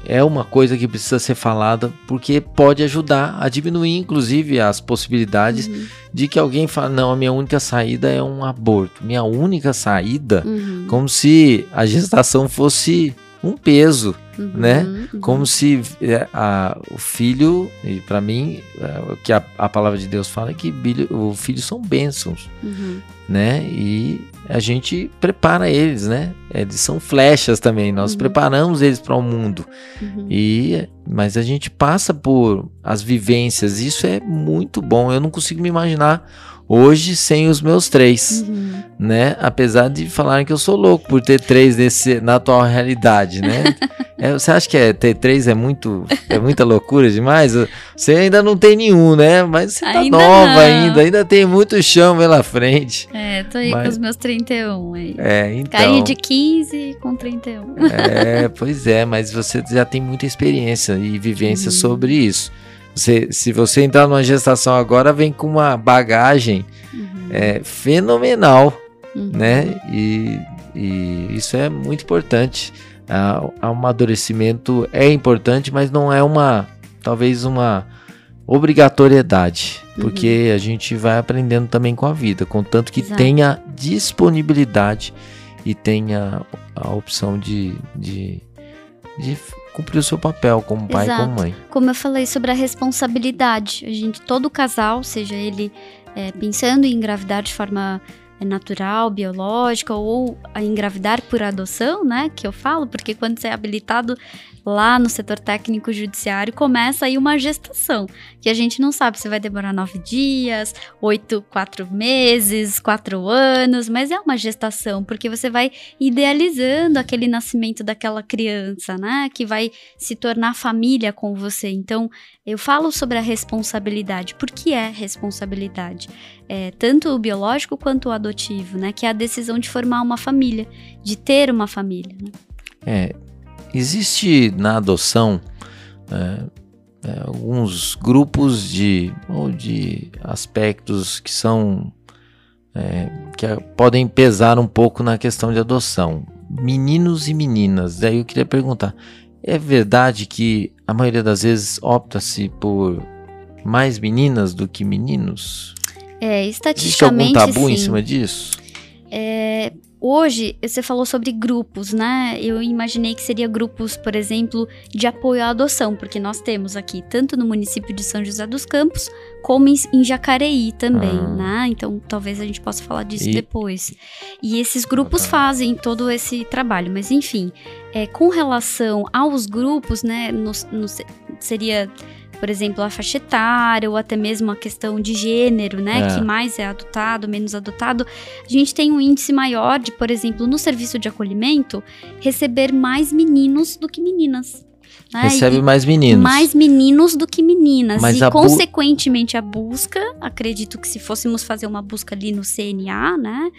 é uma coisa que precisa ser falada porque pode ajudar a diminuir, inclusive, as possibilidades uhum. de que alguém fale: não, a minha única saída é um aborto. Minha única saída, uhum. como se a gestação fosse um peso, Uhum, né? uhum. como se é, a- o filho, e para mim, é, o que a, a palavra de Deus fala é que bilho- o filho são bênçãos, Uhum. né? E a gente prepara eles, né? Eles são flechas também, nós Uhum. preparamos eles para o mundo. Uhum. E mas a gente passa por as vivências, isso é muito bom. Eu não consigo me imaginar hoje sem os meus três, Uhum. né? Apesar de falarem que eu sou louco por ter três nesse, na atual realidade, né? É, você acha que é, ter três é muito é muita loucura demais? Você ainda não tem nenhum, né? Mas você tá Ainda nova não. ainda, ainda tem muito chão pela frente. É, tô aí Mas- com os meus 31 aí. É, então. Caí de 15 com 31. É, pois é, mas você já tem muita experiência e vivência Uhum. sobre isso. Você, se você entrar numa gestação agora, vem com uma bagagem Uhum. é, fenomenal, Uhum. né? E, e isso é muito importante. Ah, O amadurecimento é importante, mas não é uma, talvez uma obrigatoriedade, Uhum. porque a gente vai aprendendo também com a vida, contanto que Exato. tenha disponibilidade e tenha a opção de, de, de cumprir o seu papel como pai e Exato. como mãe. Como eu falei sobre a responsabilidade, a gente, todo casal, seja ele é, pensando em engravidar de forma é, natural, biológica ou a engravidar por adoção, né? Que eu falo, porque quando você é habilitado lá no setor técnico judiciário, começa aí uma gestação, que a gente não sabe se vai demorar nove dias, oito, quatro meses, quatro anos, mas é uma gestação, porque você vai idealizando aquele nascimento daquela criança, né? Que vai se tornar família com você. Então, eu falo sobre a responsabilidade. Por que é responsabilidade? É, tanto o biológico quanto o adotivo, né? Que é a decisão de formar uma família, de ter uma família. né? É, existe na adoção é, é, alguns grupos de, ou de aspectos que são é, que podem pesar um pouco na questão de adoção. Meninos e meninas. Daí eu queria perguntar: é verdade que a maioria das vezes opta-se por mais meninas do que meninos? É, Existe algum estatisticamente, tabu em sim. cima disso? É, hoje, você falou sobre grupos, né? Eu imaginei que seria grupos, por exemplo, de apoio à adoção, porque nós temos aqui, tanto no município de São José dos Campos, como em, Jacareí também, Ah. né? Então, talvez a gente possa falar disso E- depois. E esses grupos Tá. fazem todo esse trabalho, mas enfim, é, com relação aos grupos, né? no- no- seria por exemplo, a faixa etária ou até mesmo a questão de gênero, né? É. Que mais é adotado, menos adotado. A gente tem um índice maior de, por exemplo, no serviço de acolhimento, receber mais meninos do que meninas. Né? Recebe E- mais meninos. mais meninos do que meninas. Mas e, consequentemente, a busca, acredito que se fôssemos fazer uma busca ali no CNA, né,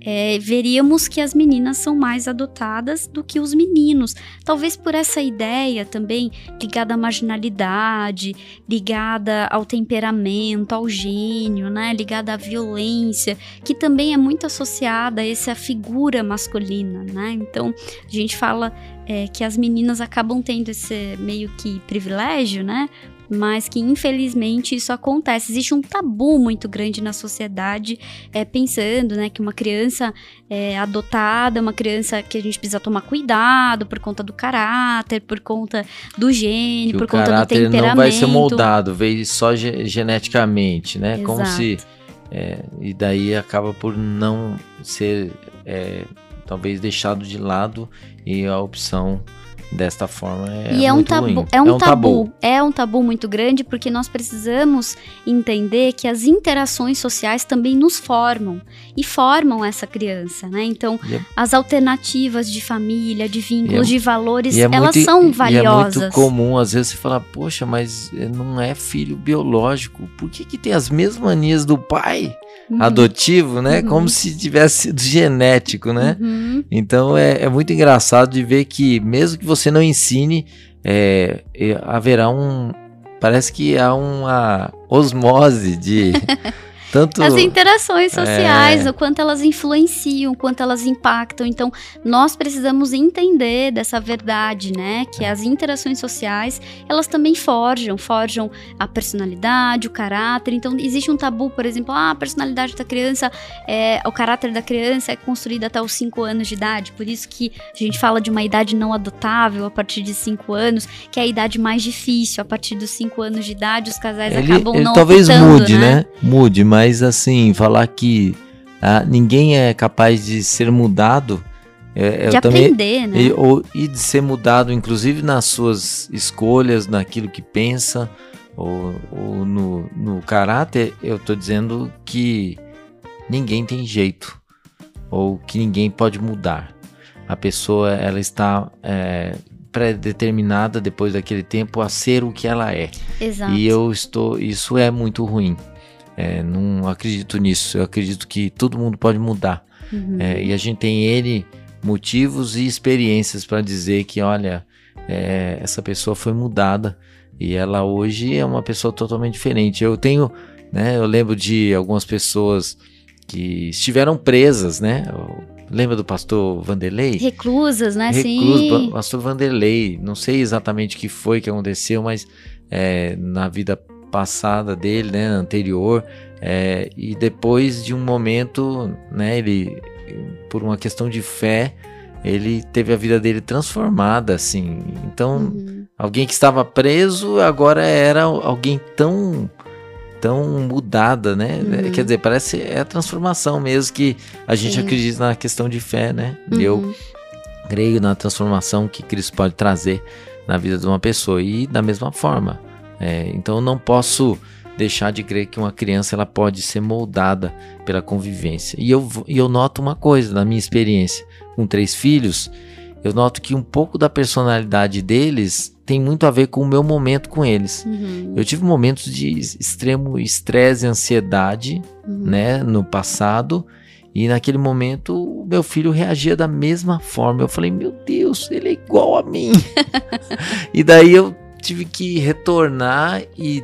é, veríamos que as meninas são mais adotadas do que os meninos. Talvez por essa ideia também ligada à marginalidade, ligada ao temperamento, ao gênio, né, ligada à violência, que também é muito associada a essa figura masculina, né? Então, a gente fala é, que as meninas acabam tendo esse meio que privilégio, né? Mas que infelizmente isso acontece. Existe um tabu muito grande na sociedade, é, pensando, né, que uma criança é, adotada, uma criança que a gente precisa tomar cuidado por conta do caráter, por conta do gene, que por conta do caráter temperamento. não vai ser moldado, veio só ge- geneticamente, né? Como Exato. se é, e daí acaba por não ser é, talvez deixado de lado e a opção desta forma é e é um tabu, ruim. é um, tabu, é um tabu muito grande porque nós precisamos entender que as interações sociais também nos formam e formam essa criança, né? Então, é- as alternativas de família, de vínculos, é- de valores, é elas muito- são E é valiosas. muito comum, às vezes, você falar, poxa, mas eh, não é filho biológico. Por que, que tem as mesmas manias do pai Uhum, adotivo, né? Uhum. Como se tivesse sido genético, né? uhum, Então é, é muito engraçado de ver que, mesmo que você não ensine, é, haverá um. Parece que há uma osmose de. tanto as interações sociais, é... o quanto elas influenciam, o quanto elas impactam. Então, nós precisamos entender dessa verdade, né? Que as interações sociais, elas também forjam, forjam a personalidade, o caráter. Então, existe um tabu, por exemplo, ah, a personalidade da criança, é, o caráter da criança é construído até os 5 anos de idade. Por isso que a gente fala de uma idade não adotável a partir de 5 anos, que é a idade mais difícil. A partir dos 5 anos de idade, os casais ele, acabam ele não talvez optando, mude, né? né? Mude, mas assim, falar que ah, ninguém é capaz de ser mudado. É, de aprender, né? E, ou, e de ser mudado, inclusive nas suas escolhas, naquilo que pensa, ou, ou no, no caráter, eu estou dizendo que ninguém tem jeito, ou que ninguém pode mudar. A pessoa ela está é, pré-determinada depois daquele tempo a ser o que ela é. Exato. E eu estou, isso é muito ruim. É, não acredito nisso. Eu acredito que todo mundo pode mudar. Uhum. É, e a gente tem N motivos e experiências para dizer que, olha, é, essa pessoa foi mudada e ela hoje é uma pessoa totalmente diferente. Eu tenho, né, eu lembro de algumas pessoas que estiveram presas, né? Lembra do pastor Vanderlei? Reclusas, né? Recluso, Sim. pastor Vanderlei. Não sei exatamente o que foi que aconteceu, mas é, na vida passada dele, né, anterior, é, e depois de um momento, né, ele, por uma questão de fé, ele teve a vida dele transformada, assim. Então, Uhum. alguém que estava preso agora era alguém tão tão mudada, né? Uhum. Quer dizer, parece é a transformação mesmo que a gente Sim. acredita na questão de fé, né? Uhum. Eu creio na transformação que Cristo pode trazer na vida de uma pessoa e da mesma forma. É, então eu não posso deixar de crer que uma criança ela pode ser moldada pela convivência. E eu, e eu noto uma coisa na minha experiência com três filhos, eu noto que um pouco da personalidade deles tem muito a ver com o meu momento com eles. Uhum. Eu tive momentos de extremo estresse e ansiedade, Uhum. né, no passado, e naquele momento o meu filho reagia da mesma forma. Eu falei, meu Deus, ele é igual a mim. e daí eu tive que retornar e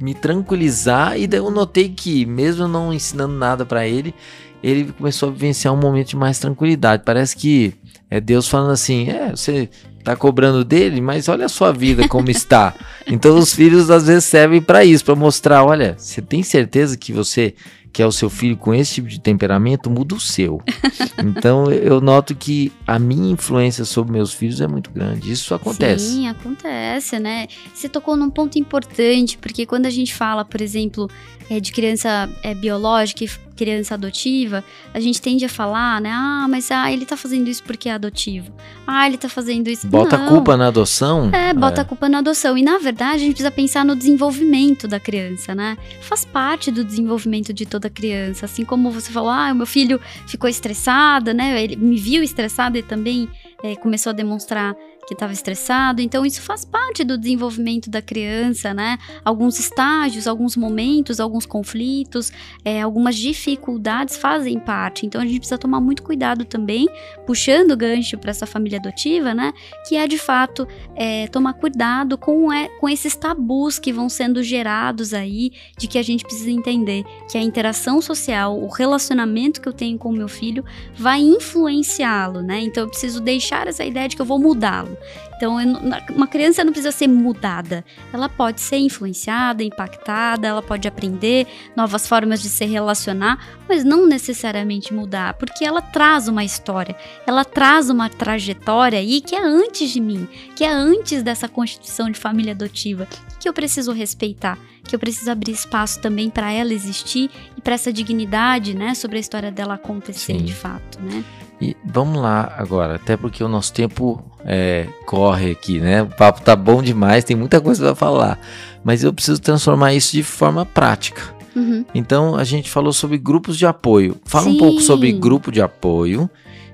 me tranquilizar, e daí eu notei que, mesmo não ensinando nada para ele, ele começou a vivenciar um momento de mais tranquilidade. Parece que é Deus falando assim: é, você tá cobrando dele, mas olha a sua vida como está. Então os filhos às vezes servem para isso, para mostrar, olha, você tem certeza que você quer o seu filho com esse tipo de temperamento, muda o seu. Então eu noto que a minha influência sobre meus filhos é muito grande. Isso acontece. Sim, acontece, né? Você tocou num ponto importante, porque quando a gente fala, por exemplo, é, de criança é, biológica e criança adotiva, a gente tende a falar, né? Ah, mas ah, ele tá fazendo isso porque é adotivo. Ah, ele tá fazendo isso. Bota Não. a culpa na adoção. É, bota a culpa na adoção. E na verdade, a gente precisa pensar no desenvolvimento da criança, né? Faz parte do desenvolvimento de toda criança. Assim como você falou, ah, o meu filho ficou estressado, né? Ele me viu estressado e também é, começou a demonstrar que estava estressado. Então, isso faz parte do desenvolvimento da criança, né? Alguns estágios, alguns momentos, alguns conflitos, é, algumas dificuldades fazem parte. Então, a gente precisa tomar muito cuidado também, puxando o gancho para essa família adotiva, né? Que é de fato é, tomar cuidado com, é, com esses tabus que vão sendo gerados aí, de que a gente precisa entender que a interação social, o relacionamento que eu tenho com o meu filho vai influenciá-lo, né? Então eu preciso deixar essa ideia de que eu vou mudá-lo. Então, uma criança não precisa ser mudada. Ela pode ser influenciada, impactada, ela pode aprender novas formas de se relacionar, mas não necessariamente mudar, porque ela traz uma história, ela traz uma trajetória aí que é antes de mim, que é antes dessa constituição de família adotiva, que eu preciso respeitar, que eu preciso abrir espaço também para ela existir e para essa dignidade, né, sobre a história dela acontecer Sim. de fato, né? E vamos lá agora, até porque o nosso tempo é, corre aqui, né? O papo tá bom demais, tem muita coisa para falar, mas eu preciso transformar isso de forma prática. Uhum. Então a gente falou sobre grupos de apoio. Fala um Sim. pouco sobre grupo de apoio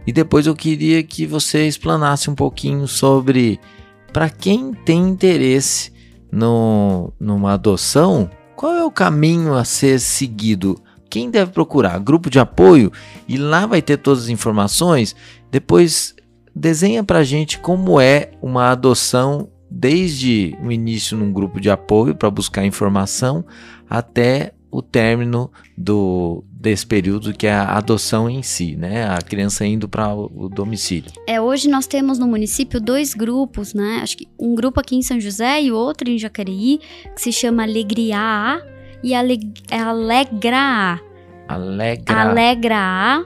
e depois eu queria que você explanasse um pouquinho sobre para quem tem interesse no, numa adoção, qual é o caminho a ser seguido? Quem deve procurar? Grupo de apoio e lá vai ter todas as informações. Depois desenha pra gente como é uma adoção desde o início num grupo de apoio para buscar informação até o término do, desse período que é a adoção em si, né? A criança indo para o, domicílio. É, hoje nós temos no município dois grupos, né? Acho que um grupo aqui em São José e outro em Jacareí, que se chama Alegria e Ale, é Alegra Alegra. Alegra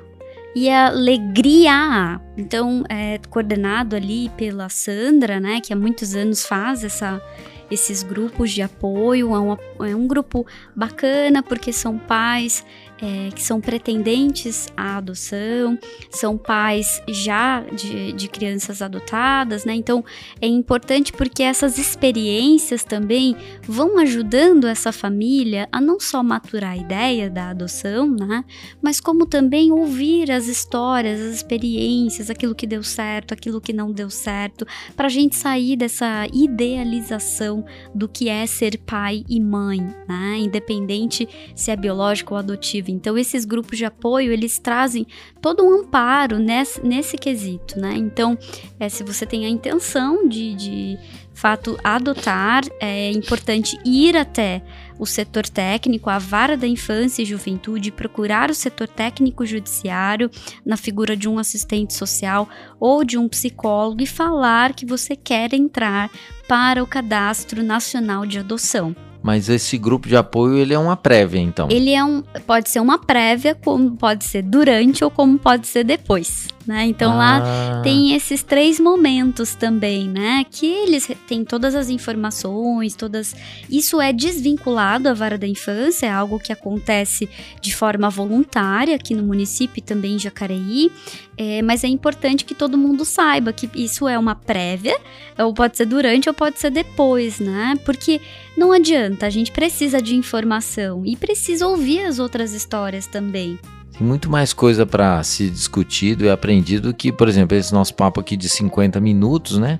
e Alegria Então, é coordenado ali pela Sandra, né? Que há muitos anos faz essa esses grupos de apoio. É um, é um grupo bacana porque são pais é, que são pretendentes à adoção, são pais já de, de crianças adotadas, né? Então é importante porque essas experiências também vão ajudando essa família a não só maturar a ideia da adoção, né? Mas como também ouvir as histórias, as experiências, aquilo que deu certo, aquilo que não deu certo, para a gente sair dessa idealização do que é ser pai e mãe, né? Independente se é biológico ou adotivo então esses grupos de apoio, eles trazem todo um amparo nesse, nesse quesito, né? Então, é, se você tem a intenção de, de fato adotar, é importante ir até o setor técnico, a vara da infância e juventude, procurar o setor técnico judiciário na figura de um assistente social ou de um psicólogo e falar que você quer entrar para o cadastro nacional de adoção. Mas esse grupo de apoio, ele é uma prévia, então? Ele é um, pode ser uma prévia, como pode ser durante ou como pode ser depois né? Então ah. lá tem esses três momentos também, né? Que eles têm todas as informações, todas. Isso é desvinculado à vara da infância, é algo que acontece de forma voluntária aqui no município e também em Jacareí. É, mas é importante que todo mundo saiba que isso é uma prévia, ou pode ser durante ou pode ser depois, né? Porque não adianta, a gente precisa de informação e precisa ouvir as outras histórias também. Tem muito mais coisa para se discutido e aprendido que, por exemplo, esse nosso papo aqui de 50 minutos, né?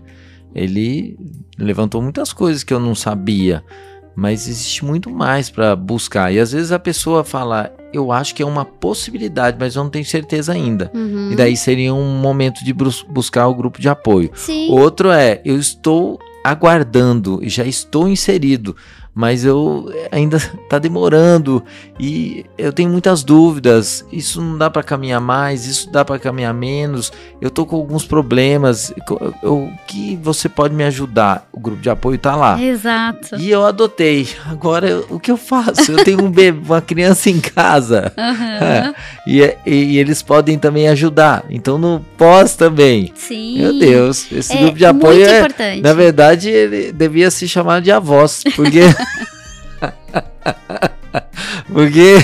Ele levantou muitas coisas que eu não sabia, mas existe muito mais para buscar. E às vezes a pessoa fala, eu acho que é uma possibilidade, mas eu não tenho certeza ainda. Uhum. E daí seria um momento de buscar o grupo de apoio. Sim. Outro é, eu estou aguardando, já estou inserido, mas eu ainda está demorando e eu tenho muitas dúvidas. Isso não dá para caminhar mais, isso dá para caminhar menos. Eu tô com alguns problemas. O que você pode me ajudar? O grupo de apoio está lá. Exato. E eu adotei. Agora o que eu faço? Eu tenho um bebê, uma criança em casa. Uhum. É, e, e, eles podem também ajudar. Então no pós também. Sim. Meu Deus, esse é grupo de apoio muito é, importante. na verdade, ele devia se chamar de avós, porque Porque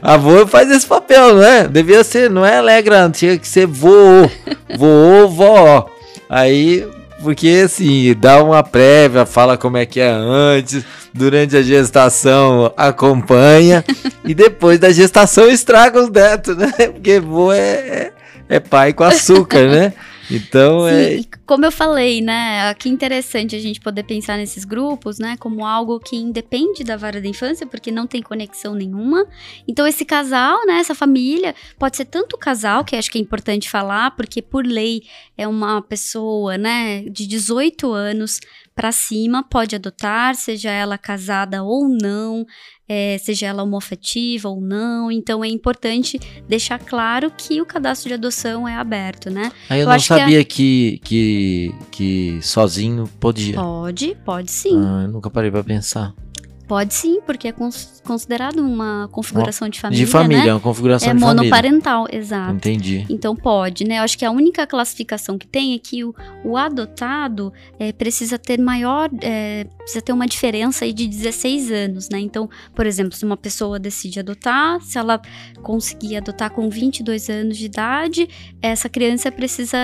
avô faz esse papel, não é? Devia ser, não é alegra, tinha que ser vô, vô, vó. Aí, porque assim, dá uma prévia, fala como é que é antes, durante a gestação acompanha, e depois da gestação estraga os netos, né? Porque vô é, é, é pai com açúcar, né? Então Sim, é. Como eu falei, né? Que interessante a gente poder pensar nesses grupos, né? Como algo que independe da vara da infância, porque não tem conexão nenhuma. Então, esse casal, né? Essa família, pode ser tanto o casal, que acho que é importante falar, porque por lei é uma pessoa, né? De 18 anos para cima pode adotar, seja ela casada ou não, é, seja ela homoafetiva ou não. Então é importante deixar claro que o cadastro de adoção é aberto, né? Aí eu, eu não sabia que, que, que, que sozinho podia. Pode, pode sim. Ah, eu nunca parei para pensar. Pode sim, porque é considerado uma configuração de família. De família, né? uma configuração é de família. É monoparental, exato. Entendi. Então pode, né? Eu acho que a única classificação que tem é que o, o adotado é, precisa ter maior. É, precisa ter uma diferença aí de 16 anos, né? Então, por exemplo, se uma pessoa decide adotar, se ela conseguir adotar com 22 anos de idade, essa criança precisa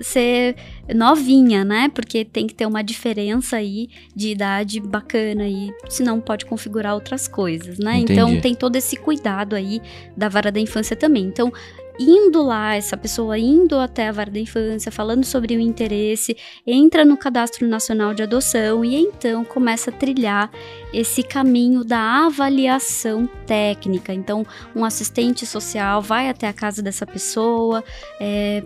ser novinha, né? Porque tem que ter uma diferença aí de idade bacana aí, senão pode configurar outras coisas, né? Entendi. Então tem todo esse cuidado aí da vara da infância também. Então, indo lá, essa pessoa indo até a vara da infância, falando sobre o interesse, entra no cadastro nacional de adoção e então começa a trilhar esse caminho da avaliação técnica. Então, um assistente social vai até a casa dessa pessoa, é,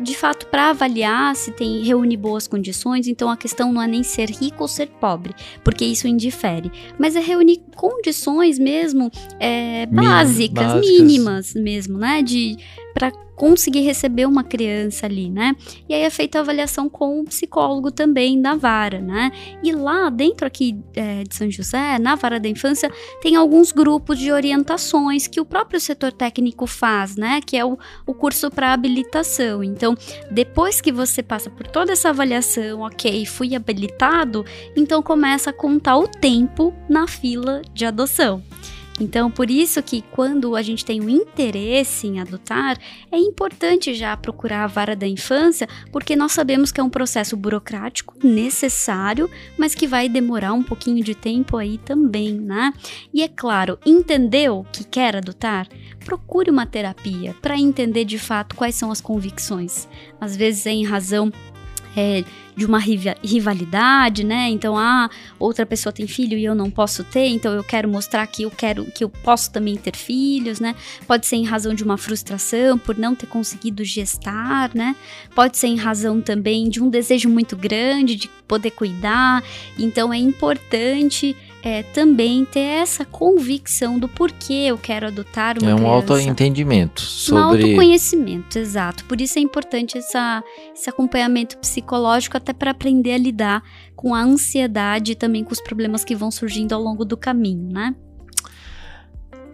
de fato para avaliar se tem reúne boas condições. Então a questão não é nem ser rico ou ser pobre, porque isso indifere, mas é reunir condições mesmo é, básicas, básicas, mínimas mesmo, né? De para conseguir receber uma criança ali, né? E aí é feita a avaliação com o psicólogo também da vara, né? E lá dentro aqui é, de São José, na vara da infância, tem alguns grupos de orientações que o próprio setor técnico faz, né? Que é o, o curso para habilitação. Então, depois que você passa por toda essa avaliação, ok, fui habilitado, então começa a contar o tempo na fila de adoção. Então, por isso que quando a gente tem um interesse em adotar, é importante já procurar a vara da infância, porque nós sabemos que é um processo burocrático necessário, mas que vai demorar um pouquinho de tempo aí também, né? E é claro, entendeu que quer adotar? Procure uma terapia para entender de fato quais são as convicções. Às vezes é em razão é, de uma rivalidade, né? Então, ah, outra pessoa tem filho e eu não posso ter, então eu quero mostrar que eu quero que eu posso também ter filhos, né? Pode ser em razão de uma frustração por não ter conseguido gestar, né? Pode ser em razão também de um desejo muito grande de poder cuidar. Então, é importante é, também ter essa convicção do porquê eu quero adotar uma criança. É um autoentendimento sobre... Um autoconhecimento, exato. Por isso é importante essa, esse acompanhamento psicológico até para aprender a lidar com a ansiedade e também com os problemas que vão surgindo ao longo do caminho, né?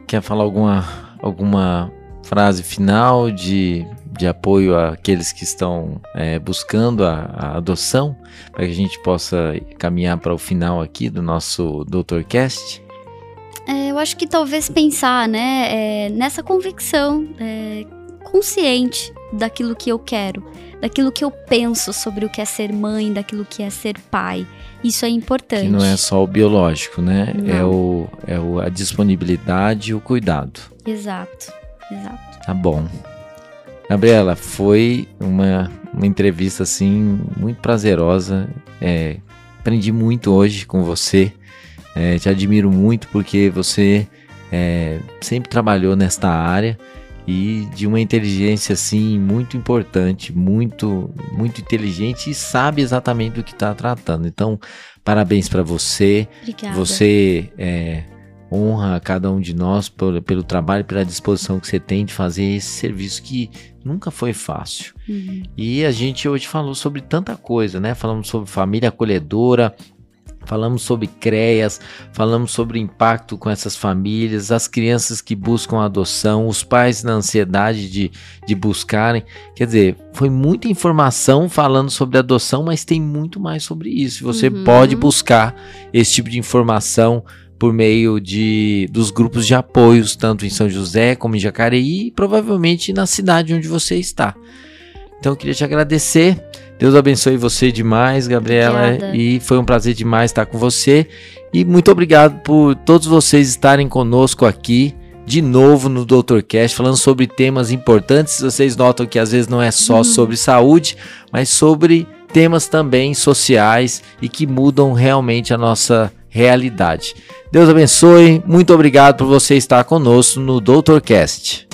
Quer falar alguma, alguma frase final de de apoio àqueles que estão é, buscando a, a adoção, para que a gente possa caminhar para o final aqui do nosso DoutorCast? É, eu acho que talvez pensar né, é, nessa convicção é, consciente daquilo que eu quero, daquilo que eu penso sobre o que é ser mãe, daquilo que é ser pai. Isso é importante. Que não é só o biológico, né? É, o, é o, a disponibilidade e o cuidado. Exato, exato. Tá bom. Gabriela, foi uma, uma entrevista assim muito prazerosa. É, aprendi muito hoje com você. É, te admiro muito porque você é, sempre trabalhou nesta área e de uma inteligência assim muito importante, muito muito inteligente e sabe exatamente do que está tratando. Então, parabéns para você. Obrigada. Você é, honra a cada um de nós pelo, pelo trabalho, pela disposição que você tem de fazer esse serviço que nunca foi fácil. Uhum. E a gente hoje falou sobre tanta coisa, né? Falamos sobre família acolhedora, falamos sobre CREAS, falamos sobre impacto com essas famílias, as crianças que buscam adoção, os pais na ansiedade de, de buscarem. Quer dizer, foi muita informação falando sobre adoção, mas tem muito mais sobre isso. Você uhum. pode buscar esse tipo de informação por meio de dos grupos de apoios, tanto em São José como em Jacareí e provavelmente na cidade onde você está. Então eu queria te agradecer. Deus abençoe você demais, Gabriela, Obrigada. e foi um prazer demais estar com você. E muito obrigado por todos vocês estarem conosco aqui de novo no Doutorcast, falando sobre temas importantes. Vocês notam que às vezes não é só uhum. sobre saúde, mas sobre temas também sociais e que mudam realmente a nossa realidade. Deus abençoe, muito obrigado por você estar conosco no Doutorcast.